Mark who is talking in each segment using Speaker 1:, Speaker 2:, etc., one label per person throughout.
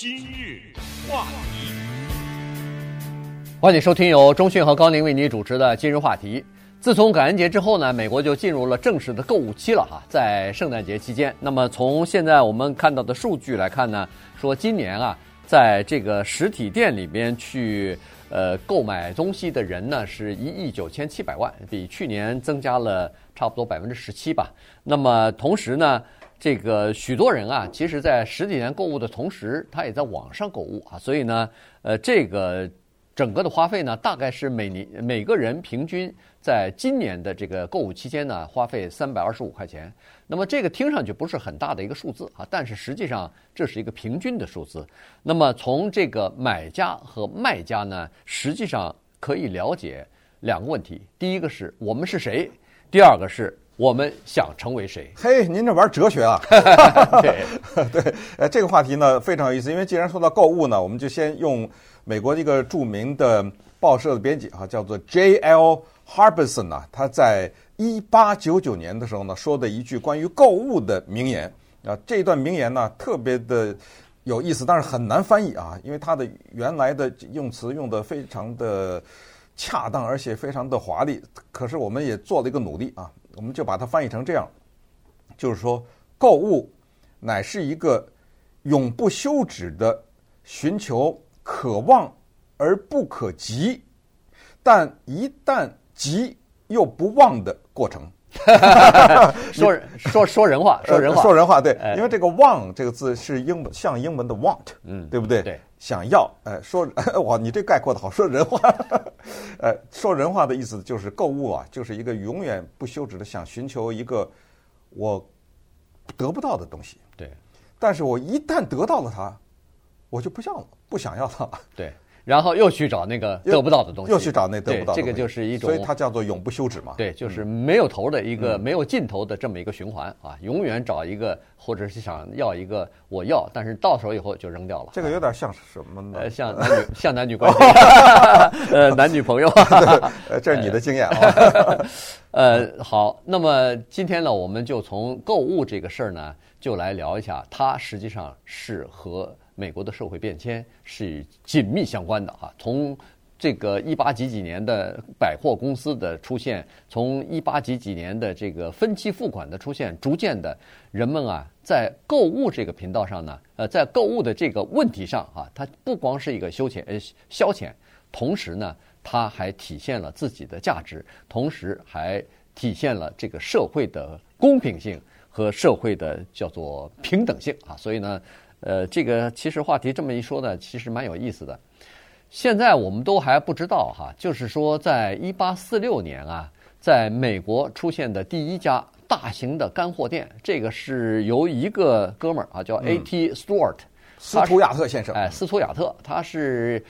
Speaker 1: 今日话题，
Speaker 2: 欢迎收听由中讯和高宁为你主持的今日话题。自从感恩节之后呢，美国就进入了正式的购物期了哈，在圣诞节期间。那么从现在我们看到的数据来看呢，说今年啊，在这个实体店里边去呃购买东西的人呢，是一亿九千七百万，比去年增加了差不多百分之十七吧。那么同时呢，这个许多人啊，其实在实体店购物的同时，他也在网上购物啊，所以呢，呃，这个整个的花费呢，大概是每年每个人平均在今年的这个购物期间呢，花费三百二十五块钱。那么这个听上去不是很大的一个数字啊，但是实际上这是一个平均的数字。那么从这个买家和卖家呢，实际上可以了解两个问题：第一个是我们是谁，第二个是。我们想成为谁？
Speaker 3: 嘿，您这玩哲学啊？
Speaker 2: 对
Speaker 3: 对，呃，这个话题呢非常有意思，因为既然说到购物呢，我们就先用美国一个著名的报社的编辑啊，叫做 J.L. Harbison 啊，他在一八九九年的时候呢说的一句关于购物的名言啊，这一段名言呢特别的有意思，但是很难翻译啊，因为它的原来的用词用的非常的恰当，而且非常的华丽。可是我们也做了一个努力啊。我们就把它翻译成这样，就是说，购物乃是一个永不休止的寻求可望而不可及，但一旦及又不忘的过程。
Speaker 2: 说说说人话，说人话，
Speaker 3: 说人话。对，因为这个“望”这个字是英文，像英文的 “want”，嗯，对不对？
Speaker 2: 对，
Speaker 3: 想要。哎，说 哇，你这概括的好，说人话。呃，说人话的意思就是购物啊，就是一个永远不休止的想寻求一个我得不到的东西。
Speaker 2: 对，
Speaker 3: 但是我一旦得到了它，我就不要了，不想要它了。
Speaker 2: 对。然后又去找那个得不到的东西，
Speaker 3: 又去找那得不到的东西，
Speaker 2: 这个就是一种，
Speaker 3: 所以它叫做永不休止嘛。
Speaker 2: 对，就是没有头的一个、嗯、没有尽头的这么一个循环啊，永远找一个，或者是想要一个我要，但是到手以后就扔掉了。
Speaker 3: 这个有点像什么呢？
Speaker 2: 呃，像 男女像男女关系，呃，男女朋友。
Speaker 3: 呃，这是你的经验啊。
Speaker 2: 呃，好，那么今天呢，我们就从购物这个事儿呢，就来聊一下，它实际上是和。美国的社会变迁是紧密相关的哈，从这个一八几几年的百货公司的出现，从一八几几年的这个分期付款的出现，逐渐的，人们啊，在购物这个频道上呢，呃，在购物的这个问题上啊，它不光是一个休闲呃消遣，同时呢，它还体现了自己的价值，同时还体现了这个社会的公平性和社会的叫做平等性啊，所以呢。呃，这个其实话题这么一说呢，其实蛮有意思的。现在我们都还不知道哈，就是说，在一八四六年啊，在美国出现的第一家大型的干货店，这个是由一个哥们儿啊，叫 A.T. Stewart，
Speaker 3: 嗯，斯图亚特先生。
Speaker 2: 哎，斯图亚特，他是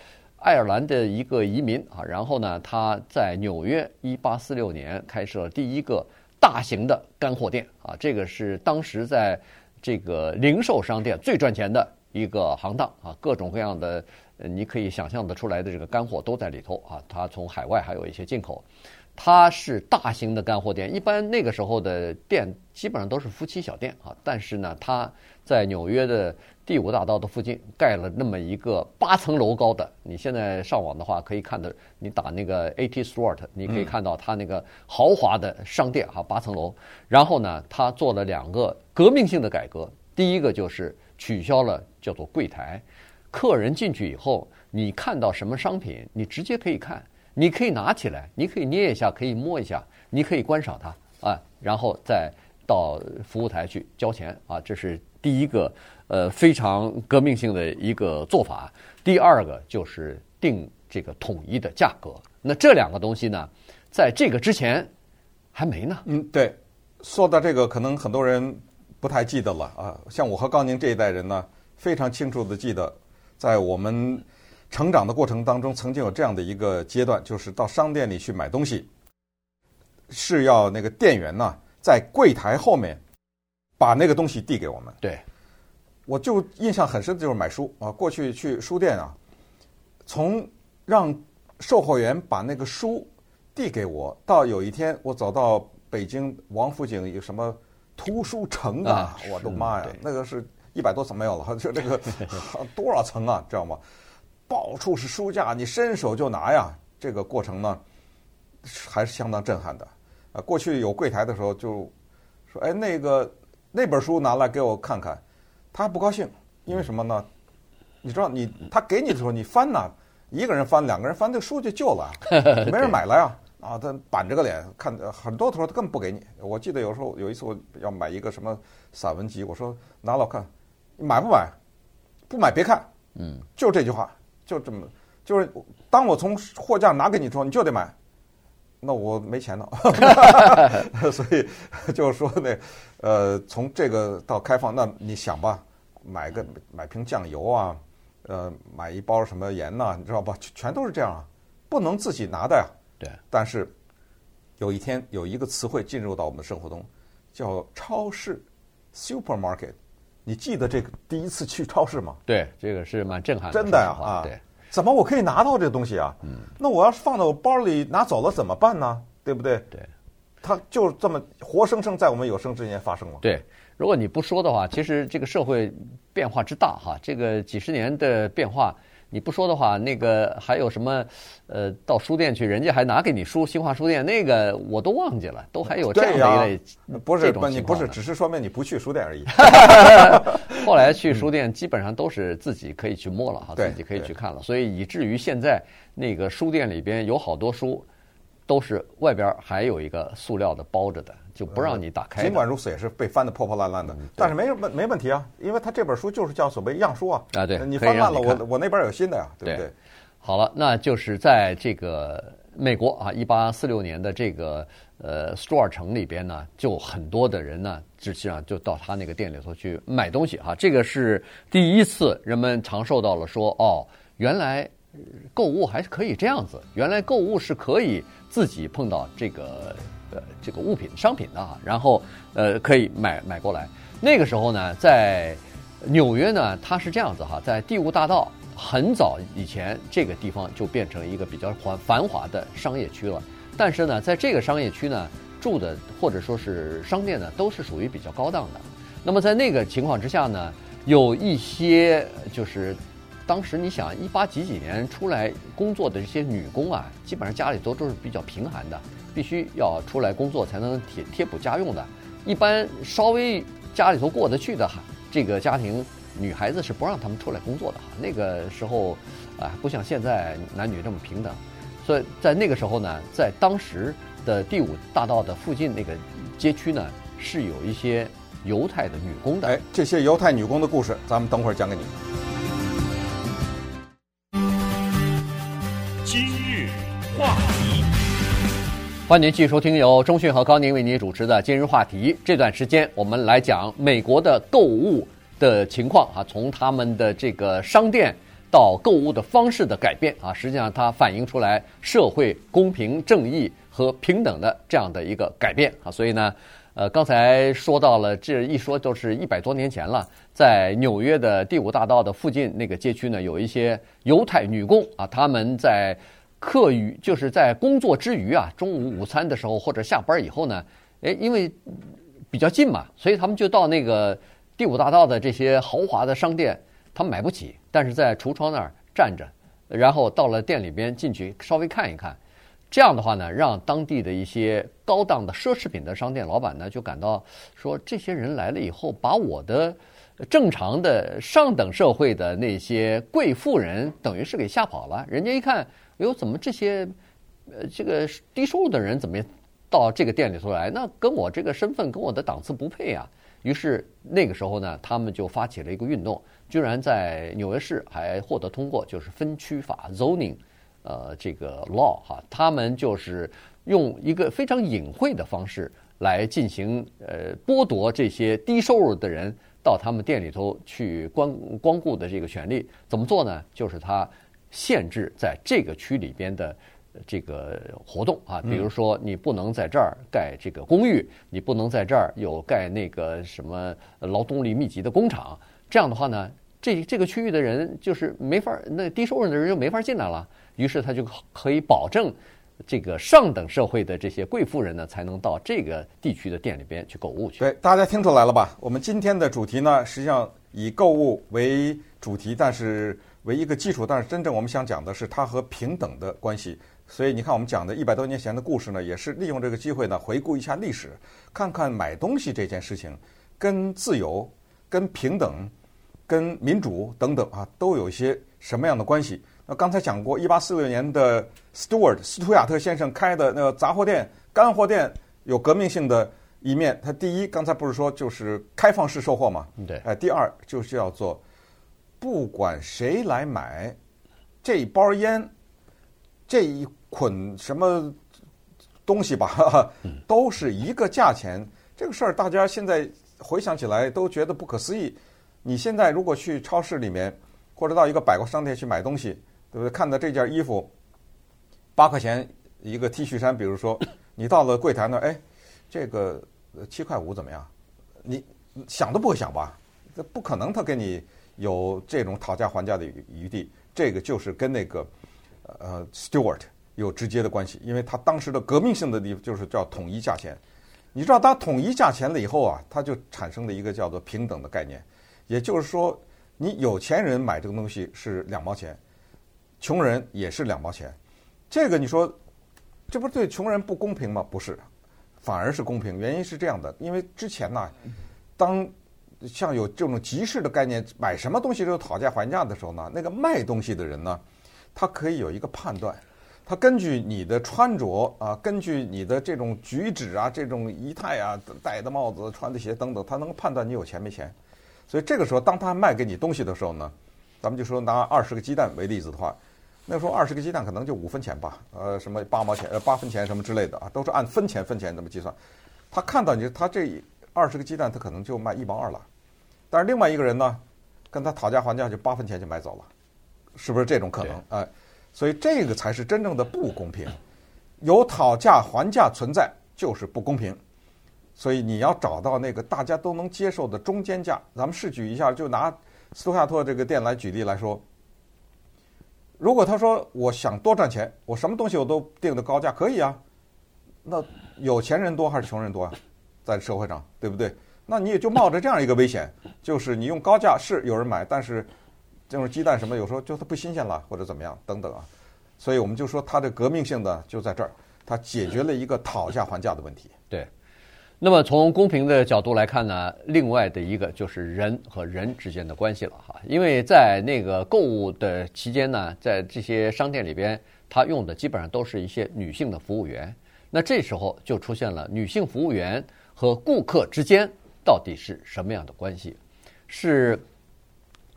Speaker 2: 爱尔兰的一个移民啊。然后呢，他在纽约一八四六年开设了第一个大型的干货店啊。这个是当时在。这个零售商店最赚钱的一个行当啊，各种各样的你可以想象得出来的这个干货都在里头啊。它从海外还有一些进口，它是大型的干货店。一般那个时候的店基本上都是夫妻小店啊，但是呢，它在纽约的第五大道的附近盖了那么一个八层楼高的。你现在上网的话可以看到，你打那个 AT Stewart，你可以看到它那个豪华的商店哈，八层楼。然后呢，它做了两个。革命性的改革，第一个就是取消了叫做柜台，客人进去以后，你看到什么商品，你直接可以看，你可以拿起来，你可以捏一下，可以摸一下，你可以观赏它啊，然后再到服务台去交钱啊，这是第一个呃非常革命性的一个做法。第二个就是定这个统一的价格。那这两个东西呢，在这个之前还没呢。
Speaker 3: 嗯，对，说到这个，可能很多人。不太记得了啊，像我和高宁这一代人呢，非常清楚的记得，在我们成长的过程当中，曾经有这样的一个阶段，就是到商店里去买东西，是要那个店员呢在柜台后面把那个东西递给我们。
Speaker 2: 对，
Speaker 3: 我就印象很深的就是买书啊，过去去书店啊，从让售货员把那个书递给我，到有一天我走到北京王府井有什么。图书城啊！我的妈呀，那个是一百多层没有了，就这个 多少层啊，知道吗？到处是书架，你伸手就拿呀。这个过程呢，还是相当震撼的。啊，过去有柜台的时候就说：“哎，那个那本书拿来给我看看。”他还不高兴，因为什么呢？你知道，你他给你的时候，你翻呐，一个人翻，两个人翻，这个书就旧了，没人买了呀。啊，他板着个脸看，很多的时候他根本不给你。我记得有时候有一次我要买一个什么散文集，我说拿来我看，你买不买？不买别看。嗯，就这句话，就这么，就是当我从货架拿给你时候，你就得买，那我没钱了。所以就是说那，呃，从这个到开放，那你想吧，买个买瓶酱油啊，呃，买一包什么盐呐，你知道吧？全都是这样啊，不能自己拿的呀。
Speaker 2: 对，
Speaker 3: 但是有一天有一个词汇进入到我们的生活中，叫超市 （supermarket）。你记得这个第一次去超市吗？
Speaker 2: 对，这个是蛮震撼的。
Speaker 3: 真的呀啊！对，怎么我可以拿到这东西啊？嗯，那我要是放到我包里拿走了怎么办呢？对不对？
Speaker 2: 对，
Speaker 3: 它就这么活生生在我们有生之年发生了。
Speaker 2: 对，如果你不说的话，其实这个社会变化之大哈，这个几十年的变化。你不说的话，那个还有什么？呃，到书店去，人家还拿给你书，新华书店那个我都忘记了，都还有这样的一类。
Speaker 3: 不是，你不是，只是说明你不去书店而已。
Speaker 2: 后来去书店基本上都是自己可以去摸了哈，自己可以去看了，所以以至于现在那个书店里边有好多书，都是外边还有一个塑料的包着的。就不让你打开。
Speaker 3: 尽管如此，也是被翻得破破烂烂的。但是没问没问题啊，因为他这本书就是叫所谓样书啊。
Speaker 2: 啊，对，
Speaker 3: 你翻烂了，我我那边有新的呀，对不对？
Speaker 2: 好了，那就是在这个美国啊，一八四六年的这个呃斯图尔城里边呢，就很多的人呢，实际上就到他那个店里头去买东西哈。这个是第一次人们尝受到了说，哦，原来购物还是可以这样子，原来购物是可以自己碰到这个。呃，这个物品、商品的啊，然后呃，可以买买过来。那个时候呢，在纽约呢，它是这样子哈，在第五大道很早以前，这个地方就变成一个比较繁繁华的商业区了。但是呢，在这个商业区呢，住的或者说是商店呢，都是属于比较高档的。那么在那个情况之下呢，有一些就是当时你想一八几几年出来工作的这些女工啊，基本上家里头都是比较贫寒的。必须要出来工作才能贴贴补家用的，一般稍微家里头过得去的哈，这个家庭女孩子是不让他们出来工作的哈。那个时候啊，不像现在男女这么平等，所以在那个时候呢，在当时的第五大道的附近那个街区呢，是有一些犹太的女工的。
Speaker 3: 哎，这些犹太女工的故事，咱们等会儿讲给你。
Speaker 2: 欢迎继续收听由中讯和高宁为您主持的今日话题。这段时间我们来讲美国的购物的情况啊，从他们的这个商店到购物的方式的改变啊，实际上它反映出来社会公平正义和平等的这样的一个改变啊。所以呢，呃，刚才说到了，这一说都是一百多年前了，在纽约的第五大道的附近那个街区呢，有一些犹太女工啊，他们在。课余就是在工作之余啊，中午午餐的时候或者下班以后呢，诶，因为比较近嘛，所以他们就到那个第五大道的这些豪华的商店，他们买不起，但是在橱窗那儿站着，然后到了店里边进去稍微看一看，这样的话呢，让当地的一些高档的奢侈品的商店老板呢就感到说，这些人来了以后，把我的正常的上等社会的那些贵妇人等于是给吓跑了，人家一看。哎呦，怎么这些，呃，这个低收入的人怎么到这个店里头来？那跟我这个身份跟我的档次不配啊！于是那个时候呢，他们就发起了一个运动，居然在纽约市还获得通过，就是分区法 （zoning），呃，这个 law 哈，他们就是用一个非常隐晦的方式来进行呃剥夺这些低收入的人到他们店里头去光光顾的这个权利。怎么做呢？就是他。限制在这个区里边的这个活动啊，比如说你不能在这儿盖这个公寓，你不能在这儿有盖那个什么劳动力密集的工厂。这样的话呢，这这个区域的人就是没法，那低收入的人就没法进来了。于是他就可以保证这个上等社会的这些贵妇人呢，才能到这个地区的店里边去购物去。
Speaker 3: 对，大家听出来了吧？我们今天的主题呢，实际上以购物为主题，但是为一个基础，但是真正我们想讲的是它和平等的关系。所以你看，我们讲的一百多年前的故事呢，也是利用这个机会呢，回顾一下历史，看看买东西这件事情跟自由、跟平等、跟民主等等啊，都有一些什么样的关系。那刚才讲过，一八四六年的 Stewart 斯图亚特先生开的那个杂货店、干货店，有革命性的一面。他第一，刚才不是说就是开放式售货嘛？
Speaker 2: 对。
Speaker 3: 哎，第二就是叫做不管谁来买这一包烟。这一捆什么东西吧，都是一个价钱。这个事儿大家现在回想起来都觉得不可思议。你现在如果去超市里面，或者到一个百货商店去买东西，对不对？看到这件衣服八块钱一个 T 恤衫，比如说你到了柜台那儿，哎，这个七块五怎么样？你想都不会想吧？这不可能，他给你有这种讨价还价的余地。这个就是跟那个。呃，Stewart 有直接的关系，因为他当时的革命性的地方就是叫统一价钱。你知道，当统一价钱了以后啊，它就产生了一个叫做平等的概念，也就是说，你有钱人买这个东西是两毛钱，穷人也是两毛钱。这个你说，这不对穷人不公平吗？不是，反而是公平。原因是这样的，因为之前呢，当像有这种集市的概念，买什么东西都讨价还价的时候呢，那个卖东西的人呢，他可以有一个判断，他根据你的穿着啊，根据你的这种举止啊，这种仪态啊，戴的帽子、穿的鞋等等，他能判断你有钱没钱。所以这个时候，当他卖给你东西的时候呢，咱们就说拿二十个鸡蛋为例子的话，那时候二十个鸡蛋可能就五分钱吧，呃，什么八毛钱、呃八分钱什么之类的啊，都是按分钱分钱这么计算。他看到你，他这二十个鸡蛋，他可能就卖一毛二了。但是另外一个人呢，跟他讨价还价，就八分钱就买走了。是不是这种可能？哎，所以这个才是真正的不公平。有讨价还价存在，就是不公平。所以你要找到那个大家都能接受的中间价。咱们试举一下，就拿斯图亚特这个店来举例来说，如果他说我想多赚钱，我什么东西我都定的高价，可以啊。那有钱人多还是穷人多啊？在社会上，对不对？那你也就冒着这样一个危险，就是你用高价是有人买，但是。这种鸡蛋什么，有时候就它不新鲜了，或者怎么样等等啊，所以我们就说它的革命性的就在这儿，它解决了一个讨价还价的问题。
Speaker 2: 对，那么从公平的角度来看呢，另外的一个就是人和人之间的关系了哈，因为在那个购物的期间呢，在这些商店里边，他用的基本上都是一些女性的服务员，那这时候就出现了女性服务员和顾客之间到底是什么样的关系？是。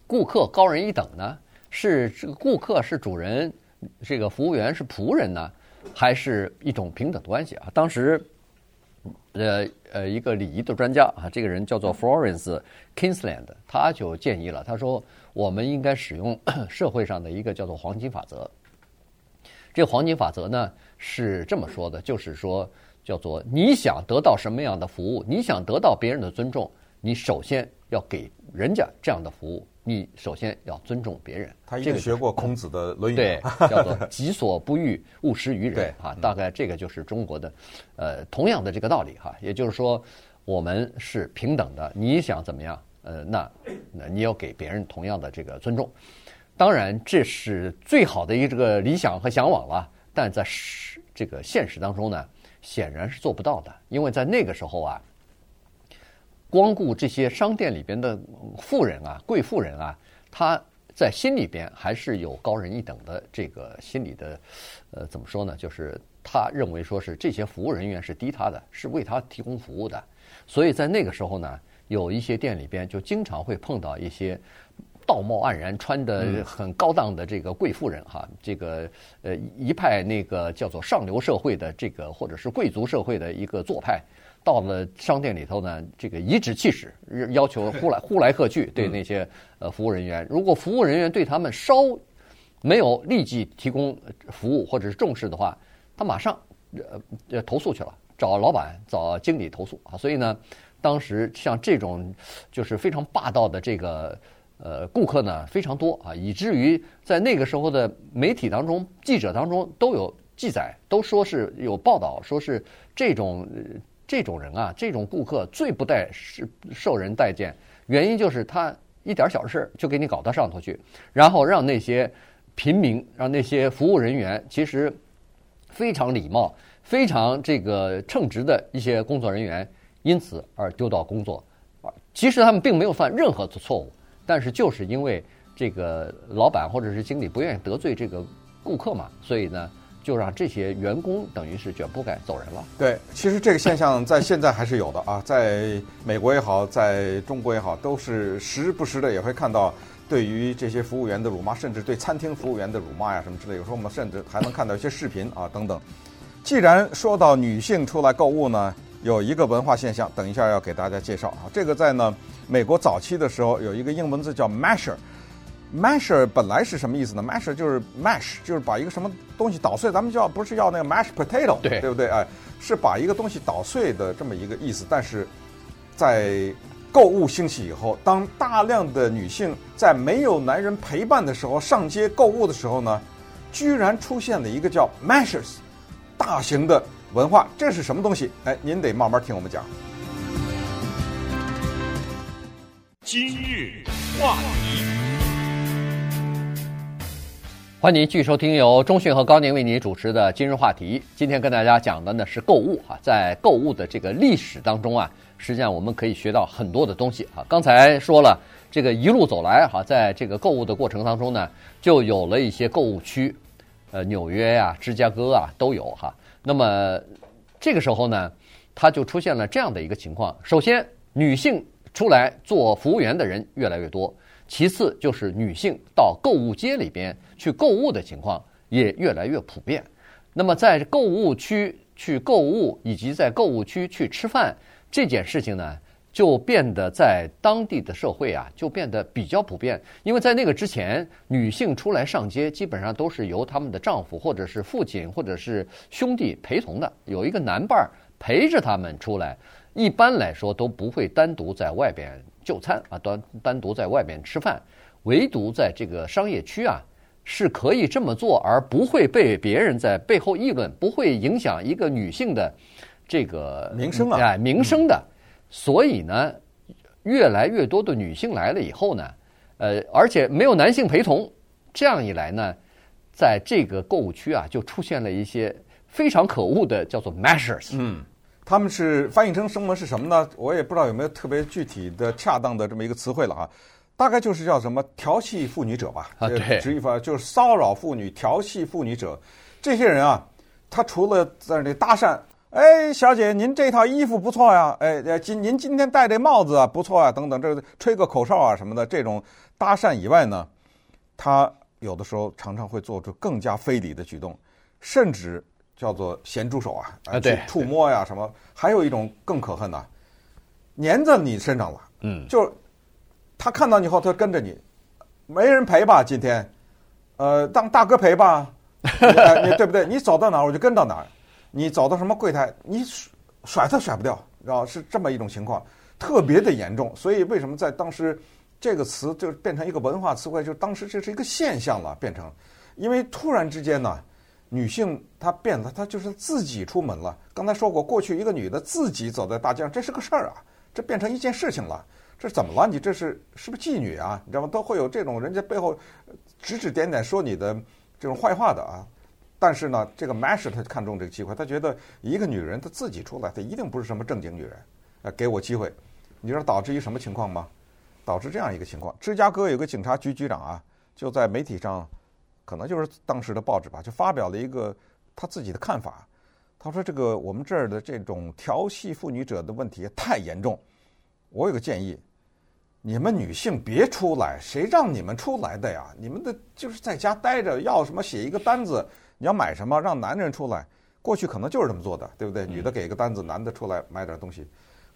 Speaker 2: 顾客高人一等呢？是这个顾客是主人，这个服务员是仆人呢，还是一种平等的关系啊？当时，呃呃，一个礼仪的专家啊，这个人叫做 Florence Kingsland，他就建议了，他说我们应该使用 社会上的一个叫做黄金法则。这个黄金法则呢是这么说的，就是说叫做你想得到什么样的服务，你想得到别人的尊重，你首先要给人家这样的服务。你首先要尊重别人。
Speaker 3: 他一定学过孔子的《论语》，
Speaker 2: 对，叫做“己所不欲，勿施于人”。啊，大概这个就是中国的，呃，同样的这个道理哈。也就是说，我们是平等的。你想怎么样？呃，那那你要给别人同样的这个尊重。当然，这是最好的一个这个理想和向往了。但在实这个现实当中呢，显然是做不到的，因为在那个时候啊。光顾这些商店里边的富人啊、贵妇人啊，他在心里边还是有高人一等的这个心理的，呃，怎么说呢？就是他认为说是这些服务人员是低他的，是为他提供服务的。所以在那个时候呢，有一些店里边就经常会碰到一些道貌岸然、穿的很高档的这个贵妇人哈，这个呃一派那个叫做上流社会的这个或者是贵族社会的一个做派。到了商店里头呢，这个颐指气使，要求呼来 呼来喝去，对那些呃服务人员，如果服务人员对他们稍没有立即提供服务或者是重视的话，他马上呃投诉去了，找老板找经理投诉啊。所以呢，当时像这种就是非常霸道的这个呃顾客呢非常多啊，以至于在那个时候的媒体当中、记者当中都有记载都说是有报道说是这种这种人啊，这种顾客最不待是受人待见，原因就是他一点小事就给你搞到上头去，然后让那些平民，让那些服务人员，其实非常礼貌、非常这个称职的一些工作人员，因此而丢掉工作。其实他们并没有犯任何的错误，但是就是因为这个老板或者是经理不愿意得罪这个顾客嘛，所以呢，就让这些员工等于是卷铺盖走人了。
Speaker 3: 对，其实这个现象在现在还是有的啊，在美国也好，在中国也好，都是时不时的也会看到对于这些服务员的辱骂，甚至对餐厅服务员的辱骂呀什么之类。有时候我们甚至还能看到一些视频啊等等。既然说到女性出来购物呢，有一个文化现象，等一下要给大家介绍啊。这个在呢美国早期的时候有一个英文字叫 masher。masher 本来是什么意思呢？masher 就是 mash，就是把一个什么东西捣碎。咱们叫不是要那个 mashed potato，
Speaker 2: 对
Speaker 3: 对不对？哎，是把一个东西捣碎的这么一个意思。但是在购物兴起以后，当大量的女性在没有男人陪伴的时候上街购物的时候呢，居然出现了一个叫 mashers 大型的。文化，这是什么东西？哎，您得慢慢听我们讲。
Speaker 1: 今日话题，
Speaker 2: 欢迎您继续收听由中讯和高宁为您主持的《今日话题》。今天跟大家讲的呢是购物啊，在购物的这个历史当中啊，实际上我们可以学到很多的东西啊。刚才说了，这个一路走来哈，在这个购物的过程当中呢，就有了一些购物区，呃，纽约呀、啊、芝加哥啊都有哈。那么这个时候呢，它就出现了这样的一个情况：首先，女性出来做服务员的人越来越多；其次，就是女性到购物街里边去购物的情况也越来越普遍。那么，在购物区去购物以及在购物区去吃饭这件事情呢，就变得在当地的社会啊，就变得比较普遍。因为在那个之前，女性出来上街，基本上都是由他们的丈夫或者是父亲或者是兄弟陪同的，有一个男伴儿陪着他们出来。一般来说都不会单独在外边就餐啊，单单独在外边吃饭。唯独在这个商业区啊，是可以这么做，而不会被别人在背后议论，不会影响一个女性的这个
Speaker 3: 名声啊，
Speaker 2: 哎，名声的。所以呢，越来越多的女性来了以后呢，呃，而且没有男性陪同，这样一来呢，在这个购物区啊，就出现了一些非常可恶的叫做 measures。
Speaker 3: 嗯，他们是翻译成什么是什么呢？我也不知道有没有特别具体的、恰当的这么一个词汇了啊。大概就是叫什么调戏妇女者吧。
Speaker 2: 啊，对，
Speaker 3: 直译法就是骚扰妇女、调戏妇女者。这些人啊，他除了在那里搭讪。哎，小姐，您这套衣服不错呀！哎，今您今天戴这帽子啊，不错啊，等等，这吹个口哨啊什么的，这种搭讪以外呢，他有的时候常常会做出更加非礼的举动，甚至叫做咸猪手啊，
Speaker 2: 啊，对，
Speaker 3: 触摸呀什么。还有一种更可恨的，粘在你身上了，
Speaker 2: 嗯，
Speaker 3: 就他看到你以后，他跟着你，没人陪吧？今天，呃，当大哥陪吧，你对不对？你走到哪儿，我就跟到哪儿。你走到什么柜台，你甩甩都甩不掉，然后是这么一种情况，特别的严重。所以为什么在当时这个词就变成一个文化词汇？就当时这是一个现象了，变成，因为突然之间呢，女性她变了，她就是自己出门了。刚才说过，过去一个女的自己走在大街上，这是个事儿啊，这变成一件事情了。这怎么了？你这是是不是妓女啊？你知道吗？都会有这种人家背后指指点点说你的这种坏话的啊。但是呢，这个 Masher 他看中这个机会，他觉得一个女人她自己出来，她一定不是什么正经女人，呃，给我机会，你知道导致于什么情况吗？导致这样一个情况：芝加哥有个警察局局长啊，就在媒体上，可能就是当时的报纸吧，就发表了一个他自己的看法。他说：“这个我们这儿的这种调戏妇女者的问题太严重，我有个建议，你们女性别出来，谁让你们出来的呀？你们的就是在家待着，要什么写一个单子。”你要买什么，让男人出来。过去可能就是这么做的，对不对？女的给一个单子，男的出来买点东西。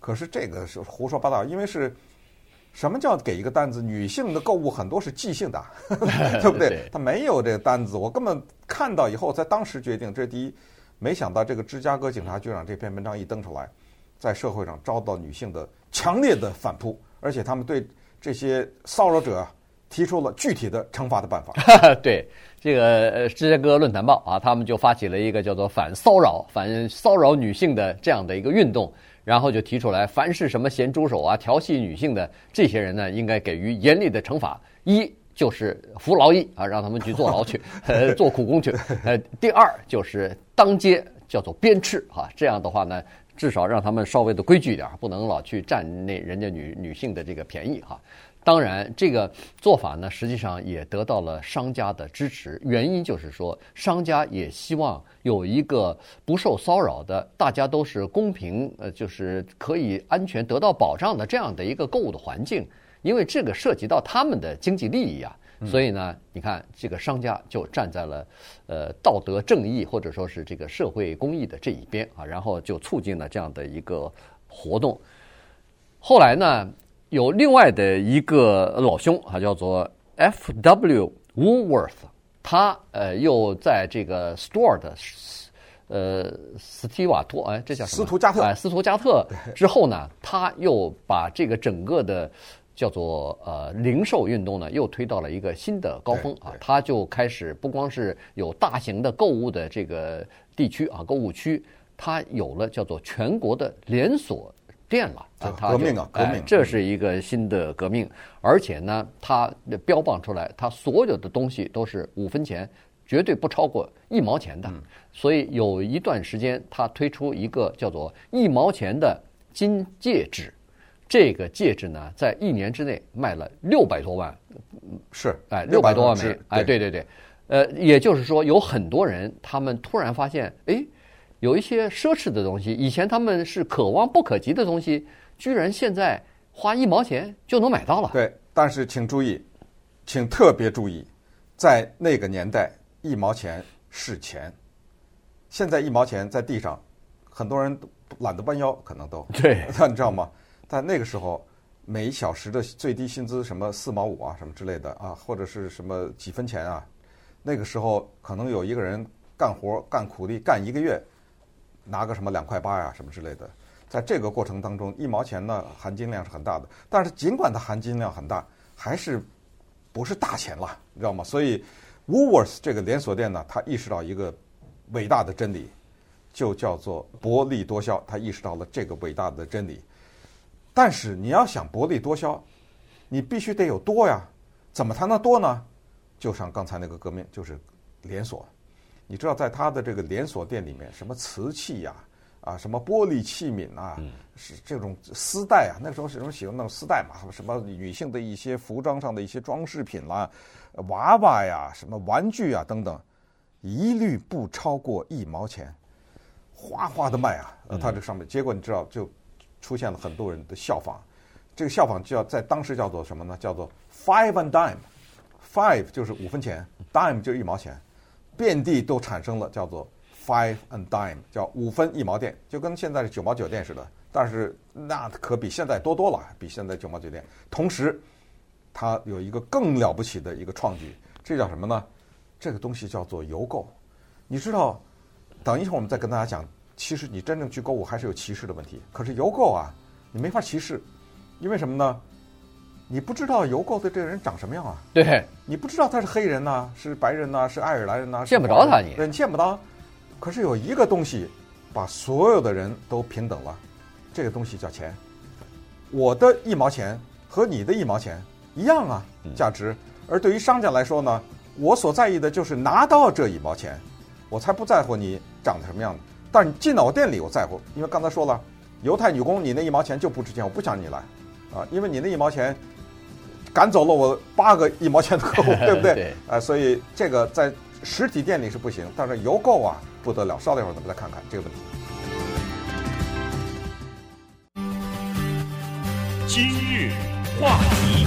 Speaker 3: 可是这个是胡说八道，因为是什么叫给一个单子？女性的购物很多是即兴的，对不 对？她没有这个单子，我根本看到以后在当时决定。这是第一，没想到这个芝加哥警察局长这篇文章一登出来，在社会上遭到女性的强烈的反扑，而且他们对这些骚扰者提出了具体的惩罚的办法。
Speaker 2: 对，这个呃，芝加哥论坛报啊，他们就发起了一个叫做反骚扰、反骚扰女性的这样的一个运动，然后就提出来，凡是什么咸猪手啊、调戏女性的这些人呢，应该给予严厉的惩罚。一就是服劳役啊，让他们去坐牢去，呃，做苦工去。呃，第二就是当街叫做鞭笞啊，这样的话呢，至少让他们稍微的规矩一点，不能老去占那人家女女性的这个便宜哈。当然，这个做法呢，实际上也得到了商家的支持。原因就是说，商家也希望有一个不受骚扰的，大家都是公平，呃，就是可以安全得到保障的这样的一个购物的环境。因为这个涉及到他们的经济利益啊，所以呢，你看这个商家就站在了呃道德正义或者说是这个社会公益的这一边啊，然后就促进了这样的一个活动。后来呢，有另外的一个老兄啊，叫做 F.W. Woolworth，他呃又在这个 Store 的呃斯提瓦托哎，这叫什么？
Speaker 3: 斯图加特
Speaker 2: 哎，斯图加特之后呢，他又把这个整个的叫做呃零售运动呢，又推到了一个新的高峰啊。他就开始不光是有大型的购物的这个地区啊，购物区，它有了叫做全国的连锁。变了，
Speaker 3: 革命啊，革命！
Speaker 2: 这是一个新的革命，而且呢，它标榜出来，它所有的东西都是五分钱，绝对不超过一毛钱的。所以有一段时间，它推出一个叫做一毛钱的金戒指，这个戒指呢，在一年之内卖了六百多万，
Speaker 3: 是
Speaker 2: 哎，六百多万枚，哎，对对对，呃，也就是说，有很多人他们突然发现，哎。有一些奢侈的东西，以前他们是可望不可及的东西，居然现在花一毛钱就能买到了。
Speaker 3: 对，但是请注意，请特别注意，在那个年代，一毛钱是钱。现在一毛钱在地上，很多人懒得弯腰，可能都
Speaker 2: 对，
Speaker 3: 你知道吗？但那个时候，每小时的最低薪资什么四毛五啊，什么之类的啊，或者是什么几分钱啊，那个时候可能有一个人干活干苦力干一个月。拿个什么两块八呀，什么之类的，在这个过程当中，一毛钱呢含金量是很大的。但是尽管它含金量很大，还是不是大钱了，你知道吗？所以，Woolworths 这个连锁店呢，它意识到一个伟大的真理，就叫做薄利多销。它意识到了这个伟大的真理。但是你要想薄利多销，你必须得有多呀。怎么才能多呢？就像刚才那个革命，就是连锁。你知道，在他的这个连锁店里面，什么瓷器呀，啊，什么玻璃器皿啊，是这种丝带啊，那时候是什么喜欢弄丝带嘛？什么女性的一些服装上的一些装饰品啦，娃娃呀，什么玩具啊等等，一律不超过一毛钱，哗哗的卖啊！他这上面，结果你知道，就出现了很多人的效仿。这个效仿叫在当时叫做什么呢？叫做 five and dime，five 就是五分钱，dime 就是一毛钱。遍地都产生了叫做 five and dime，叫五分一毛店，就跟现在的九毛九店似的。但是那可比现在多多了，比现在九毛九店。同时，它有一个更了不起的一个创举，这叫什么呢？这个东西叫做邮购。你知道，等一会儿我们再跟大家讲，其实你真正去购物还是有歧视的问题。可是邮购啊，你没法歧视，因为什么呢？你不知道邮购的这个人长什么样啊？
Speaker 2: 对，
Speaker 3: 你不知道他是黑人呐、啊，是白人呐、啊，是爱尔兰人呐、啊，
Speaker 2: 见不着他你，
Speaker 3: 你见不到。可是有一个东西，把所有的人都平等了，这个东西叫钱。我的一毛钱和你的一毛钱一样啊，价值。而对于商家来说呢，我所在意的就是拿到这一毛钱，我才不在乎你长得什么样子。但是你进到我店里，我在乎，因为刚才说了，犹太女工，你那一毛钱就不值钱，我不想你来啊，因为你那一毛钱。赶走了我八个一毛钱的客户，对不对？
Speaker 2: 对。
Speaker 3: 呃，所以这个在实体店里是不行，但是邮购啊不得了。稍等一会儿，咱们再看看这个问题。
Speaker 1: 今日话题，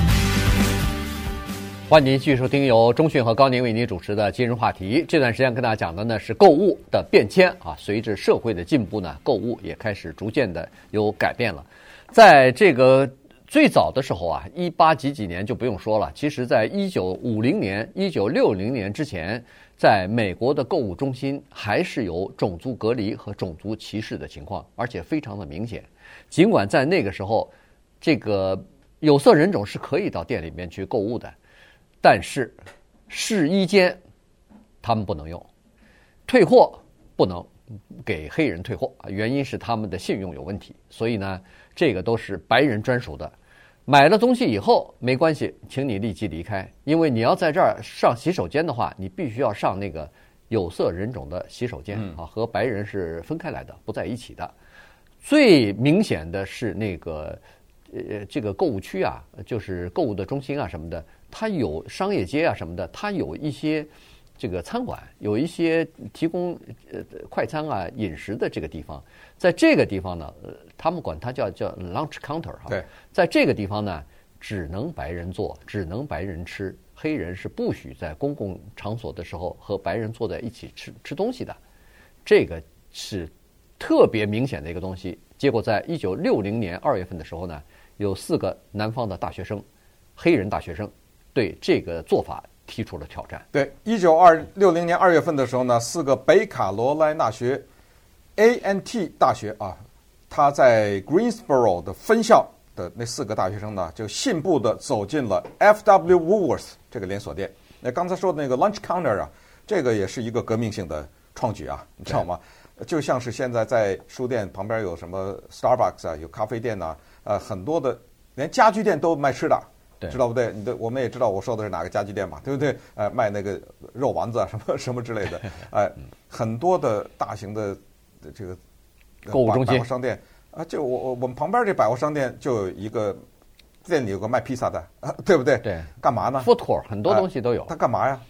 Speaker 2: 欢迎您继续收听由中讯和高宁为您主持的《今日话题》。这段时间跟大家讲的呢是购物的变迁啊，随着社会的进步呢，购物也开始逐渐的有改变了，在这个。最早的时候啊，一八几几年就不用说了。其实，在一九五零年、一九六零年之前，在美国的购物中心还是有种族隔离和种族歧视的情况，而且非常的明显。尽管在那个时候，这个有色人种是可以到店里面去购物的，但是试衣间他们不能用，退货不能给黑人退货，原因是他们的信用有问题。所以呢，这个都是白人专属的。买了东西以后没关系，请你立即离开，因为你要在这儿上洗手间的话，你必须要上那个有色人种的洗手间啊，和白人是分开来的，不在一起的。最明显的是那个呃，这个购物区啊，就是购物的中心啊什么的，它有商业街啊什么的，它有一些这个餐馆，有一些提供呃快餐啊饮食的这个地方，在这个地方呢，呃，他们管它叫叫 lunch counter 哈。
Speaker 3: 对，
Speaker 2: 在这个地方呢，只能白人坐，只能白人吃，黑人是不许在公共场所的时候和白人坐在一起吃吃东西的，这个是。特别明显的一个东西，结果在一九六零年二月份的时候呢，有四个南方的大学生，黑人大学生，对这个做法提出了挑战。
Speaker 3: 对，一九二六零年二月份的时候呢，四个北卡罗来纳学 A N T 大学啊，他在 Greensboro 的分校的那四个大学生呢，就信步的走进了 F.W. Woolworth 这个连锁店。那刚才说的那个 Lunch Counter 啊，这个也是一个革命性的创举啊，你知道吗？就像是现在在书店旁边有什么 Starbucks 啊，有咖啡店呐，呃，很多的连家具店都卖吃的，
Speaker 2: 对，
Speaker 3: 知道不对？你的我们也知道我说的是哪个家具店嘛，对不对？呃，卖那个肉丸子啊，什么什么之类的，哎、呃，很多的大型的这个
Speaker 2: 购物中心、
Speaker 3: 百货商店啊，就我我我们旁边这百货商店就有一个店里有个卖披萨的，啊，对不对？
Speaker 2: 对，
Speaker 3: 干嘛呢
Speaker 2: ？Food court 很多东西都有，
Speaker 3: 他干嘛呀？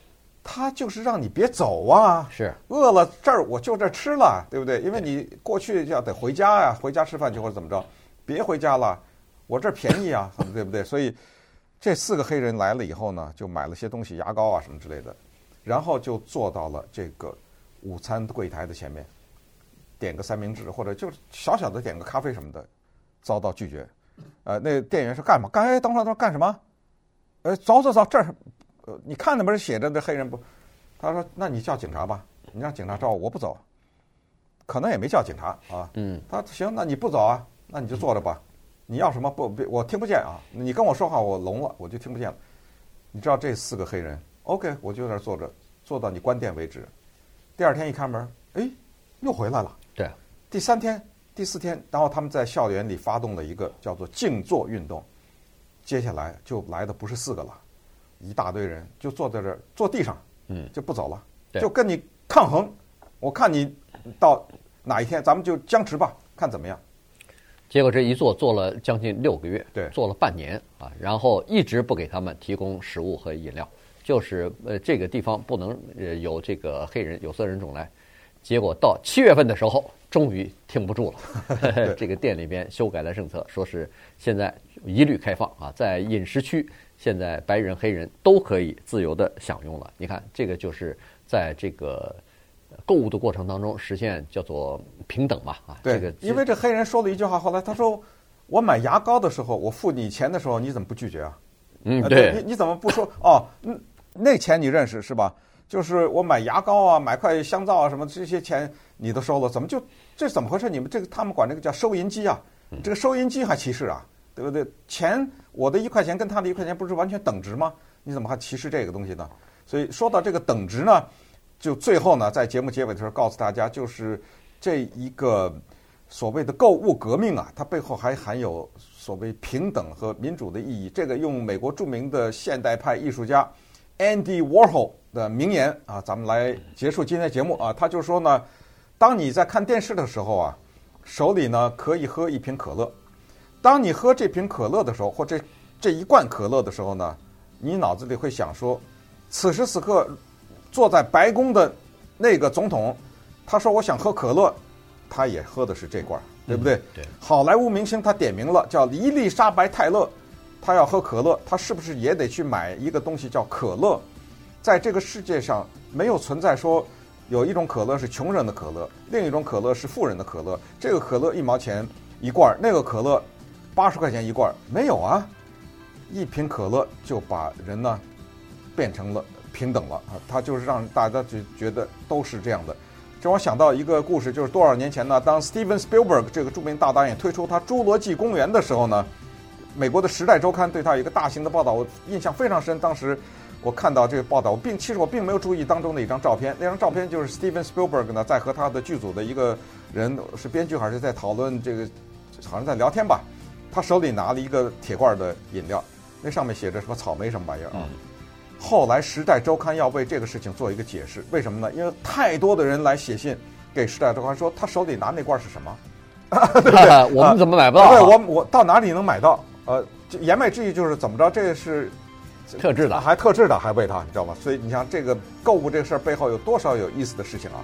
Speaker 3: 他就是让你别走啊！
Speaker 2: 是
Speaker 3: 饿了这儿我就这儿吃了，对不对？因为你过去就要得回家呀，回家吃饭去或者怎么着，别回家了，我这儿便宜啊，对不对？所以这四个黑人来了以后呢，就买了些东西，牙膏啊什么之类的，然后就坐到了这个午餐柜台的前面，点个三明治或者就是小小的点个咖啡什么的，遭到拒绝。呃，那店员说干嘛？刚才等会儿等会儿干什么？呃，走走走，这儿。呃，你看那不是写着的黑人不？他说：“那你叫警察吧，你让警察找我，我不走。”可能也没叫警察啊。
Speaker 2: 嗯。
Speaker 3: 他行，那你不走啊？那你就坐着吧。你要什么不？我听不见啊。你跟我说话，我聋了，我就听不见了。你知道这四个黑人？OK，我就在这坐着，坐到你关店为止。第二天一开门，哎，又回来了。
Speaker 2: 对。
Speaker 3: 第三天、第四天，然后他们在校园里发动了一个叫做“静坐运动”。接下来就来的不是四个了。一大堆人就坐在这儿，坐地上，嗯，就不走了，就跟你抗衡。我看你到哪一天，咱们就僵持吧，看怎么样。
Speaker 2: 结果这一做做了将近六个月，
Speaker 3: 对，
Speaker 2: 坐了半年啊，然后一直不给他们提供食物和饮料，就是呃这个地方不能呃有这个黑人有色人种来。结果到七月份的时候，终于挺不住了，这个店里边修改了政策，说是现在一律开放啊，在饮食区。现在白人、黑人都可以自由的享用了。你看，这个就是在这个购物的过程当中实现叫做平等嘛啊。
Speaker 3: 对，
Speaker 2: 这个
Speaker 3: 因为这黑人说了一句话，后来他说：“我买牙膏的时候，我付你钱的时候，你怎么不拒绝啊？”
Speaker 2: 嗯，对，
Speaker 3: 你你怎么不说？哦，那钱你认识是吧？就是我买牙膏啊，买块香皂啊，什么这些钱你都收了，怎么就这怎么回事？你们这个他们管这个叫收银机啊，这个收银机还歧视啊？对不对？钱，我的一块钱跟他的一块钱不是完全等值吗？你怎么还歧视这个东西呢？所以说到这个等值呢，就最后呢，在节目结尾的时候告诉大家，就是这一个所谓的购物革命啊，它背后还含有所谓平等和民主的意义。这个用美国著名的现代派艺术家 Andy Warhol 的名言啊，咱们来结束今天的节目啊。他就说呢，当你在看电视的时候啊，手里呢可以喝一瓶可乐。当你喝这瓶可乐的时候，或这这一罐可乐的时候呢，你脑子里会想说，此时此刻坐在白宫的那个总统，他说我想喝可乐，他也喝的是这罐，对不对？
Speaker 2: 嗯、对。
Speaker 3: 好莱坞明星他点名了，叫伊丽莎白泰勒，他要喝可乐，他是不是也得去买一个东西叫可乐？在这个世界上，没有存在说有一种可乐是穷人的可乐，另一种可乐是富人的可乐。这个可乐一毛钱一罐，那个可乐。八十块钱一罐没有啊，一瓶可乐就把人呢变成了平等了啊！他就是让大家就觉得都是这样的。这我想到一个故事，就是多少年前呢，当 Steven Spielberg 这个著名大导演推出他《侏罗纪公园》的时候呢，美国的《时代周刊》对他有一个大型的报道，我印象非常深。当时我看到这个报道，并其实我并没有注意当中的一张照片，那张照片就是 Steven Spielberg 呢在和他的剧组的一个人是编剧还是在讨论这个，好像在聊天吧，他手里拿了一个铁罐的饮料，那上面写着什么草莓什么玩意儿啊。后来《时代周刊》要为这个事情做一个解释，为什么呢？因为太多的人来写信给《时代周刊》说他手里拿那罐是什么。
Speaker 2: 对不对？我们怎么买不到？
Speaker 3: 对，我我到哪里能买到？呃，言外之意就是怎么着？这是
Speaker 2: 特制的，
Speaker 3: 还特制的，还为他，你知道吗？所以你想，这个购物这个事儿背后有多少有意思的事情啊？